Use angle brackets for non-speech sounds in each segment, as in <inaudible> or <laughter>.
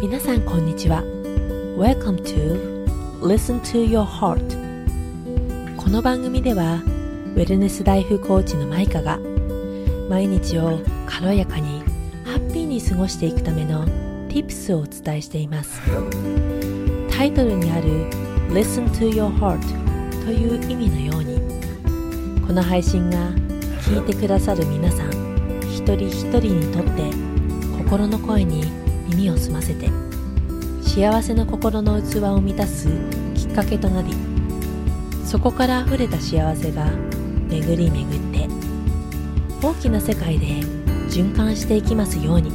皆さんこんにちは。Welcome to Listen to Your Heart この番組ではウェルネスライフコーチのマイカが毎日を軽やかにハッピーに過ごしていくための Tips をお伝えしています。タイトルにある Listen to Your Heart という意味のようにこの配信が聞いてくださる皆さん一人一人にとって心の声にを澄ませて幸せの心の器を満たすきっかけとなりそこから溢れた幸せが巡り巡って大きな世界で循環していきますように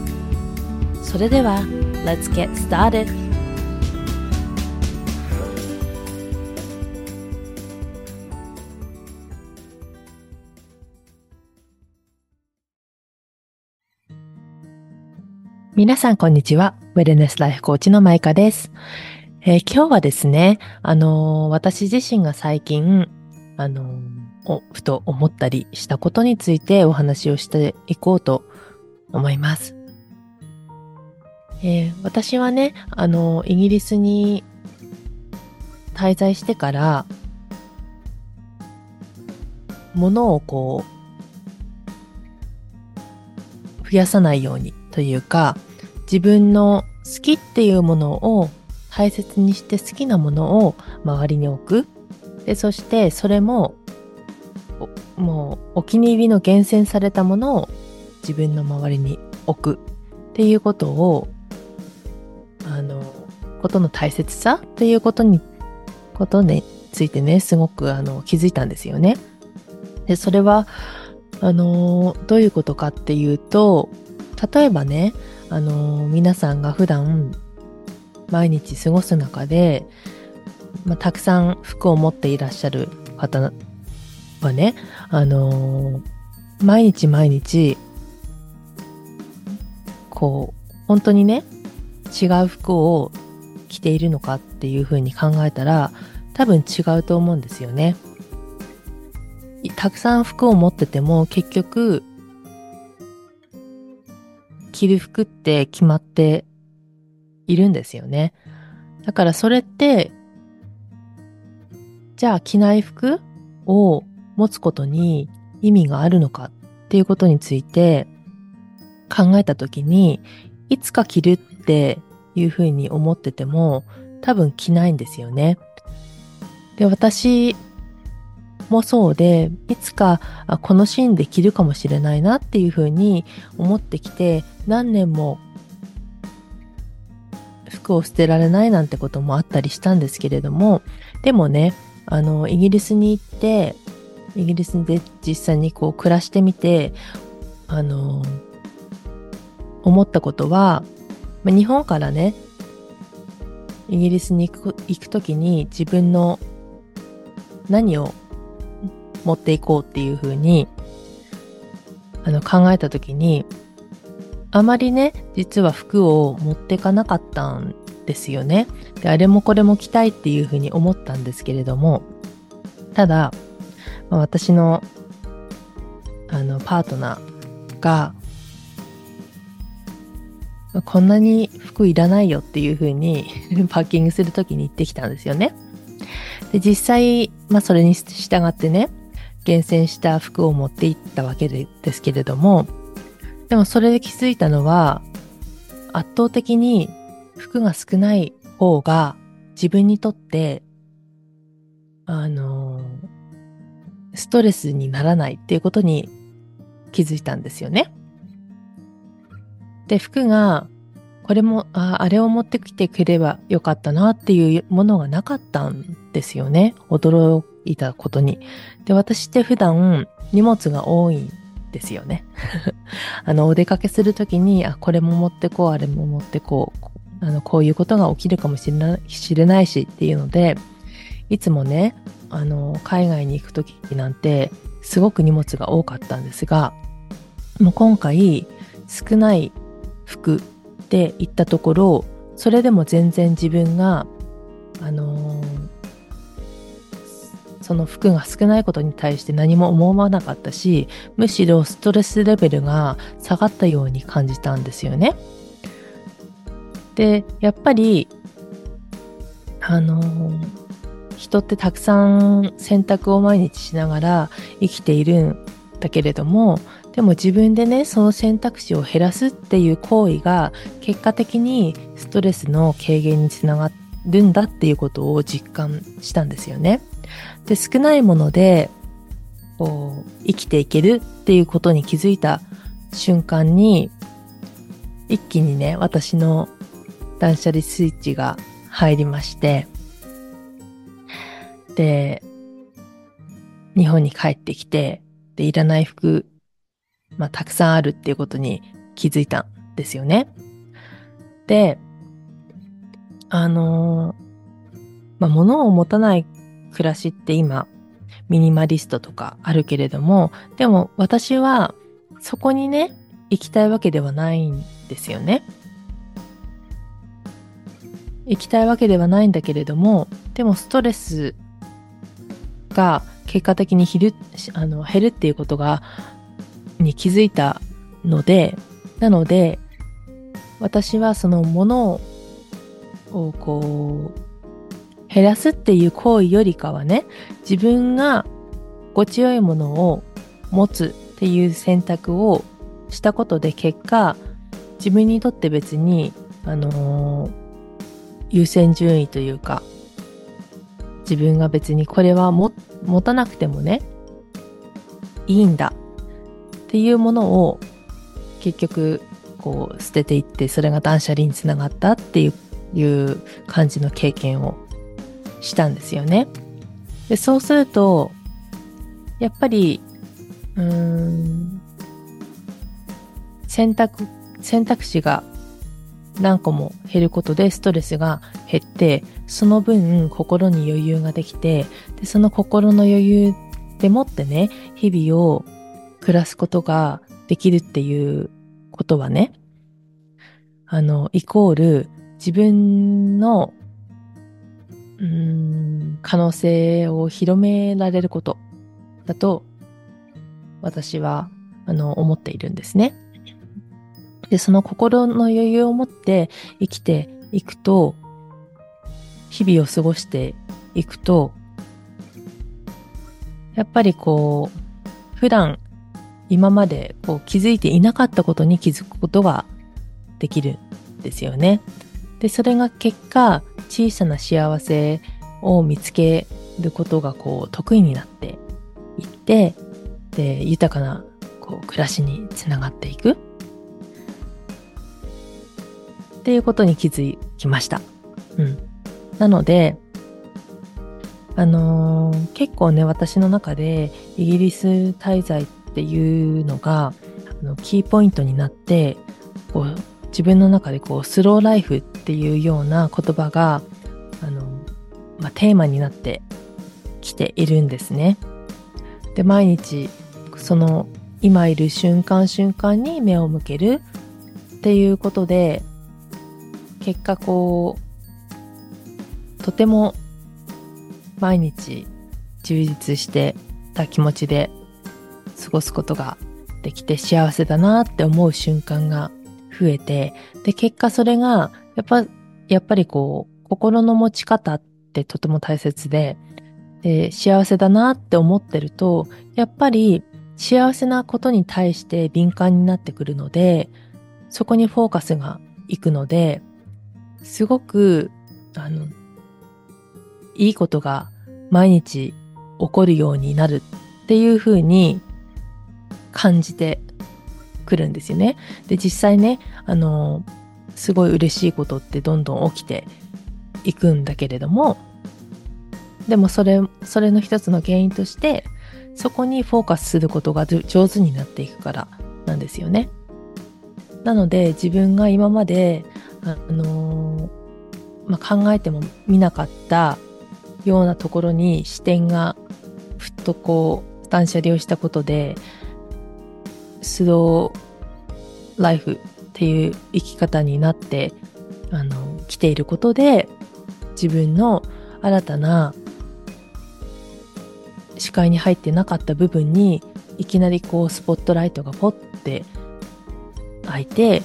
それでは Let's get started! 皆さん、こんにちは。ウェルネスライフコーチのマイカです。えー、今日はですね、あのー、私自身が最近、あのー、ふと思ったりしたことについてお話をしていこうと思います。え私はね、あのイギリスに滞在してから、物をこう、増やさないようにというか、自分の好きっていうものを大切にして好きなものを周りに置く。で、そしてそれも、もうお気に入りの厳選されたものを自分の周りに置くっていうことを、あの、ことの大切さっていうことに、ことについてね、すごくあの気づいたんですよね。で、それは、あの、どういうことかっていうと、例えばね、あの皆さんが普段毎日過ごす中で、まあ、たくさん服を持っていらっしゃる方はね、あの毎日毎日、こう、本当にね、違う服を着ているのかっていうふうに考えたら、多分違うと思うんですよね。たくさん服を持ってても結局着る服って決まっているんですよね。だからそれって、じゃあ着ない服を持つことに意味があるのかっていうことについて考えたときに、いつか着るっていうふうに思ってても多分着ないんですよね。で、私もそうで、いつかこのシーンで着るかもしれないなっていうふうに思ってきて、何年も服を捨てられないなんてこともあったりしたんですけれども、でもね、あの、イギリスに行って、イギリスで実際にこう暮らしてみて、あの、思ったことは、日本からね、イギリスに行く行くときに自分の何を持っていこうっていうふうに、あの、考えたときに、あまりね、実は服を持ってかなかったんですよね。で、あれもこれも着たいっていうふうに思ったんですけれども、ただ、まあ、私の、あの、パートナーが、こんなに服いらないよっていうふうに <laughs> パッキングするときに言ってきたんですよね。で、実際、まあそれに従ってね、厳選した服を持っていったわけですけれども、でもそれで気づいたのは、圧倒的に服が少ない方が自分にとって、あの、ストレスにならないっていうことに気づいたんですよね。で、服が、これも、ああれを持ってきてくればよかったなっていうものがなかったんですよね。驚いたことに。で、私って普段荷物が多いですよね。<laughs> あの、お出かけするときに、あ、これも持ってこう、あれも持ってこう、あの、こういうことが起きるかもしれない知れないしっていうので、いつもね、あの、海外に行くときなんて、すごく荷物が多かったんですが、もう今回、少ない服で行ったところ、それでも全然自分が、あのー、その服が少ないことに対して何も思わなかったし、むしろストレスレベルが下がったように感じたんですよね。で、やっぱり、あの人ってたくさん選択を毎日しながら生きているんだけれども、でも自分でね、その選択肢を減らすっていう行為が結果的にストレスの軽減につながるんだっていうことを実感したんですよね。で、少ないもので、こう、生きていけるっていうことに気づいた瞬間に、一気にね、私の断捨離スイッチが入りまして、で、日本に帰ってきて、で、いらない服、まあ、たくさんあるっていうことに気づいたんですよね。で、あのまあ、物を持たない暮らしって今、ミニマリストとかあるけれども、でも私はそこにね、行きたいわけではないんですよね。行きたいわけではないんだけれども、でもストレスが結果的に減るあの減るっていうことがに気づいたのでなので私はそのものをこう減らすっていう行為よりかはね自分が心地よいものを持つっていう選択をしたことで結果自分にとって別にあのー、優先順位というか自分が別にこれは持たなくてもね、いいんだっていうものを結局こう捨てていってそれが断捨離につながったっていういう感じの経験をしたんですよね。でそうするとやっぱりうーん選択選択肢が何個も減ることでストレスが減って、その分心に余裕ができて、でその心の余裕でもってね、日々を暮らすことができるっていうことはね、あの、イコール自分の、うん、可能性を広められることだと、私は、あの、思っているんですね。で、その心の余裕を持って生きていくと、日々を過ごしていくと、やっぱりこう、普段今までこう気づいていなかったことに気づくことができるんですよね。で、それが結果、小さな幸せを見つけることがこう得意になっていって、で、豊かなこう暮らしにつながっていく。っていうことに気づきました。うん。なので、あのー、結構ね、私の中でイギリス滞在っていうのが、あのキーポイントになって、こう自分の中でこうスローライフっていうような言葉が、あの、まあ、テーマになってきているんですね。で、毎日、その今いる瞬間瞬間に目を向けるっていうことで、結果こう、とても毎日充実してた気持ちで過ごすことができて幸せだなって思う瞬間が増えて、で、結果それが、やっぱ、やっぱりこう、心の持ち方ってとても大切で、で、幸せだなって思ってると、やっぱり幸せなことに対して敏感になってくるので、そこにフォーカスがいくので、すごく、あの、いいことが毎日起こるようになるっていうふうに感じてくるんですよね。で、実際ね、あの、すごい嬉しいことってどんどん起きていくんだけれども、でもそれ、それの一つの原因として、そこにフォーカスすることが上手になっていくからなんですよね。なので自分が今まであの、まあ、考えてもみなかったようなところに視点がふっとこう断捨離をしたことでスローライフっていう生き方になってあの来ていることで自分の新たな視界に入ってなかった部分にいきなりこうスポットライトがポッて開いて、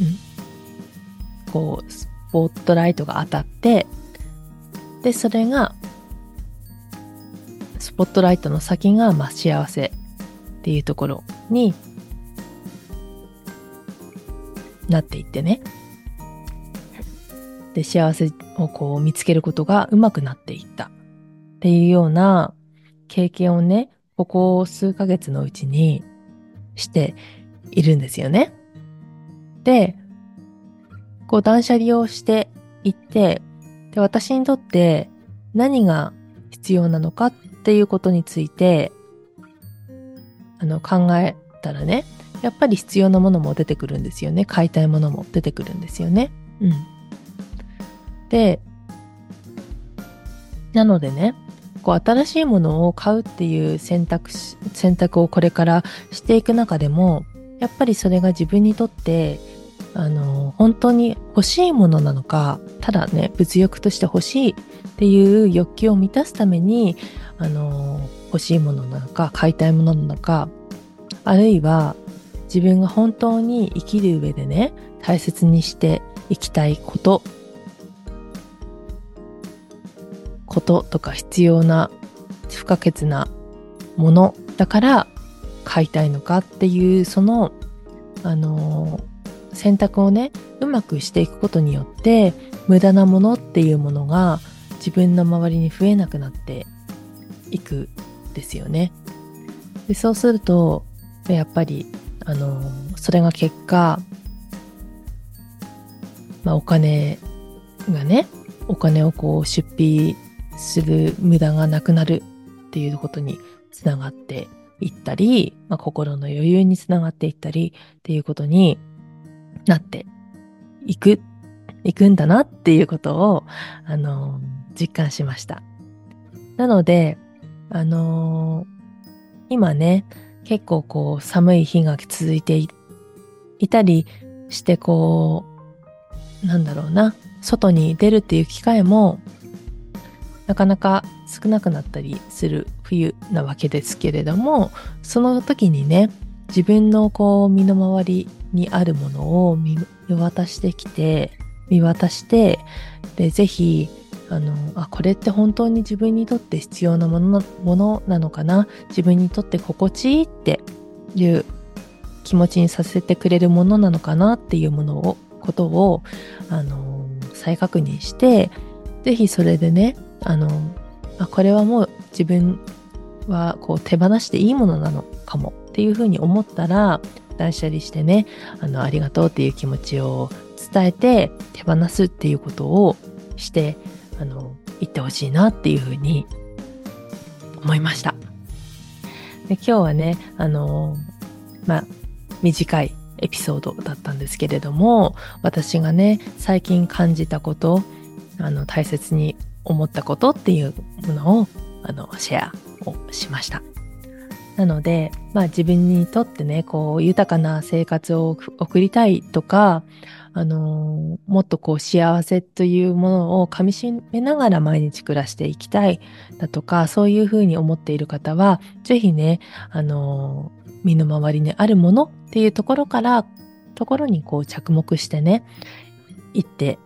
うん、こう、スポットライトが当たって、で、それが、スポットライトの先が、まあ、幸せ。っていうところになっていってね。で、幸せをこう見つけることがうまくなっていったっていうような経験をね、ここ数ヶ月のうちにしているんですよね。で、こう断捨離をしていって、で、私にとって何が必要なのかっていうことについて、あの、考えたらね、やっぱり必要なものも出てくるんですよね。買いたいものも出てくるんですよね。うん。で、なのでね、こう新しいものを買うっていう選択選択をこれからしていく中でも、やっぱりそれが自分にとってあの、本当に欲しいものなのか、ただね、物欲として欲しいっていう欲求を満たすために、あの、欲しいものなのか、買いたいものなのか、あるいは自分が本当に生きる上でね、大切にしていきたいこと、こととか必要な不可欠なものだから買いたいのかっていうそのあの選択をねうまくしていくことによって無駄なものっていうものが自分の周りに増えなくなっていくですよね。でそうするとやっぱりあのそれが結果、まあ、お金がねお金をこう出費する無駄がなくなるっていうことにつながっていったり、まあ、心の余裕につながっていったりっていうことになっていく、いくんだなっていうことを、あの、実感しました。なので、あのー、今ね、結構こう寒い日が続いていたりしてこう、なんだろうな、外に出るっていう機会もなかなか少なくなったりする冬なわけですけれども、その時にね、自分のこう身の回りにあるものを見渡してきて、見渡して、で、ぜひ、あの、あ、これって本当に自分にとって必要なものものなのかな？自分にとって心地いいっていう気持ちにさせてくれるものなのかなっていうものを、ことを、あの、再確認して、ぜひそれでね、あの、あ、これはもう自分はこう手放していいものなのかもっていうふうに思ったら、断捨離してね、あの、ありがとうっていう気持ちを伝えて手放すっていうことをして、あの、言ってほしいなっていうふうに思いました。で今日はね、あの、まあ、短いエピソードだったんですけれども、私がね、最近感じたこと、あの、大切に思ったことっていうものを、あの、シェアをしました。なので、まあ自分にとってね、こう豊かな生活を送りたいとか、あのー、もっとこう幸せというものを噛みしめながら毎日暮らしていきたいだとか、そういうふうに思っている方は、ぜひね、あのー、身の回りにあるものっていうところから、ところにこう着目してね、行って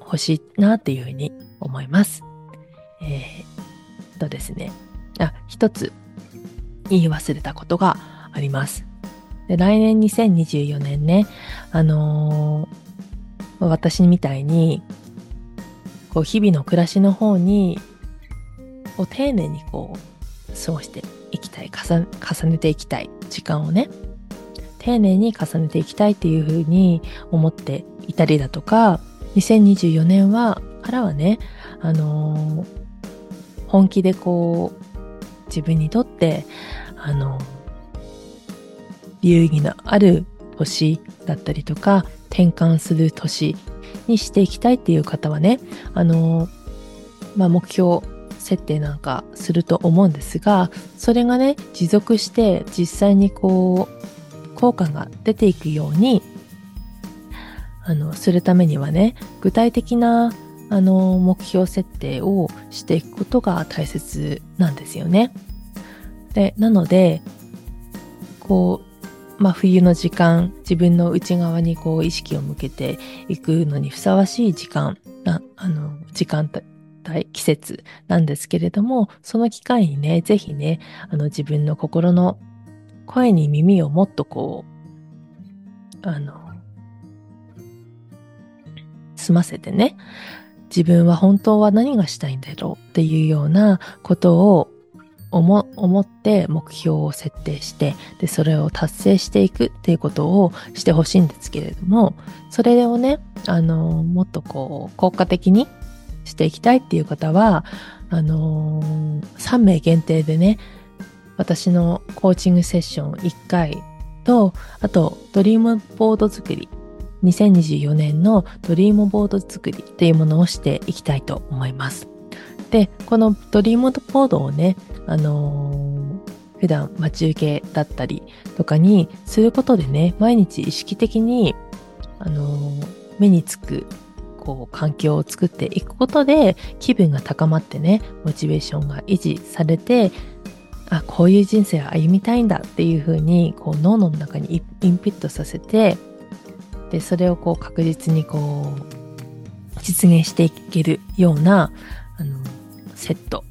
ほしいなっていうふうに思います。えー、とですね、あ、一つ言い忘れたことがあります。で来年2024年ね、あのー、私みたいに、こう日々の暮らしの方に、こう丁寧にこう、過ごしていきたい重、重ねていきたい時間をね、丁寧に重ねていきたいっていうふうに思っていたりだとか、2024年は、からはね、あのー、本気でこう、自分にとって、あの、流儀のある年だったりとか、転換する年にしていきたいっていう方はね、あの、まあ、目標設定なんかすると思うんですが、それがね、持続して実際にこう、効果が出ていくように、あの、するためにはね、具体的な、あの、目標設定をしていくことが大切なんですよね。で、なので、こう、まあ、冬の時間自分の内側にこう意識を向けていくのにふさわしい時間なあの時間帯季節なんですけれどもその機会にねぜひねあの自分の心の声に耳をもっとこうあの済ませてね自分は本当は何がしたいんだろうっていうようなことを思って目標を設定してでそれを達成していくっていうことをしてほしいんですけれどもそれをねあのもっとこう効果的にしていきたいっていう方はあの3名限定でね私のコーチングセッション1回とあとドリームボード作り2024年のドリームボード作りというものをしていきたいと思います。で、このドリームボードをね、あのー、普段待ち受けだったりとかにすることでね、毎日意識的に、あのー、目につく、こう、環境を作っていくことで、気分が高まってね、モチベーションが維持されて、あ、こういう人生を歩みたいんだっていうふうに、こう、脳の中にインプットさせて、で、それをこう、確実にこう、実現していけるような、セット、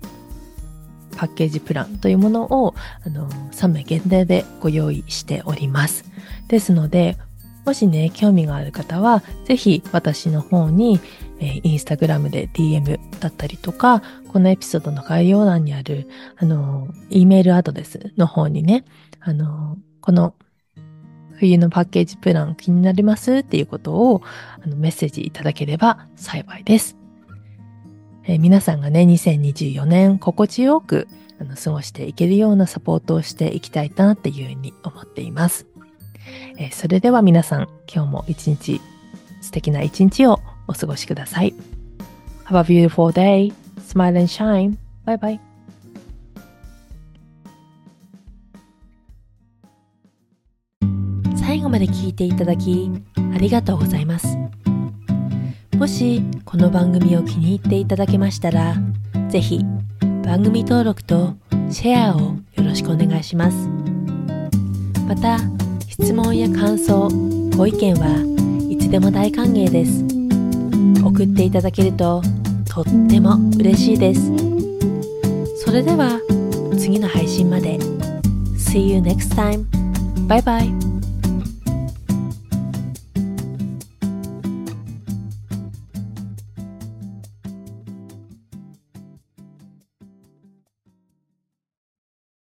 パッケージプランというものをあの3名限定でご用意しております。ですので、もしね、興味がある方は、ぜひ私の方に、えー、インスタグラムで DM だったりとか、このエピソードの概要欄にある、あの、E メールアドレスの方にね、あの、この冬のパッケージプラン気になりますっていうことをあのメッセージいただければ幸いです。えー、皆さんがね、2024年心地よくあの過ごしていけるようなサポートをしていきたいなっていうふうに思っています。えー、それでは皆さん、今日も一日、素敵な一日をお過ごしください。Have a beautiful day. Smile and shine. Bye bye. 最後まで聞いていただきありがとうございます。もしこの番組を気に入っていただけましたら、ぜひ番組登録とシェアをよろしくお願いします。また、質問や感想、ご意見はいつでも大歓迎です。送っていただけるととっても嬉しいです。それでは次の配信まで。See you next time. Bye bye.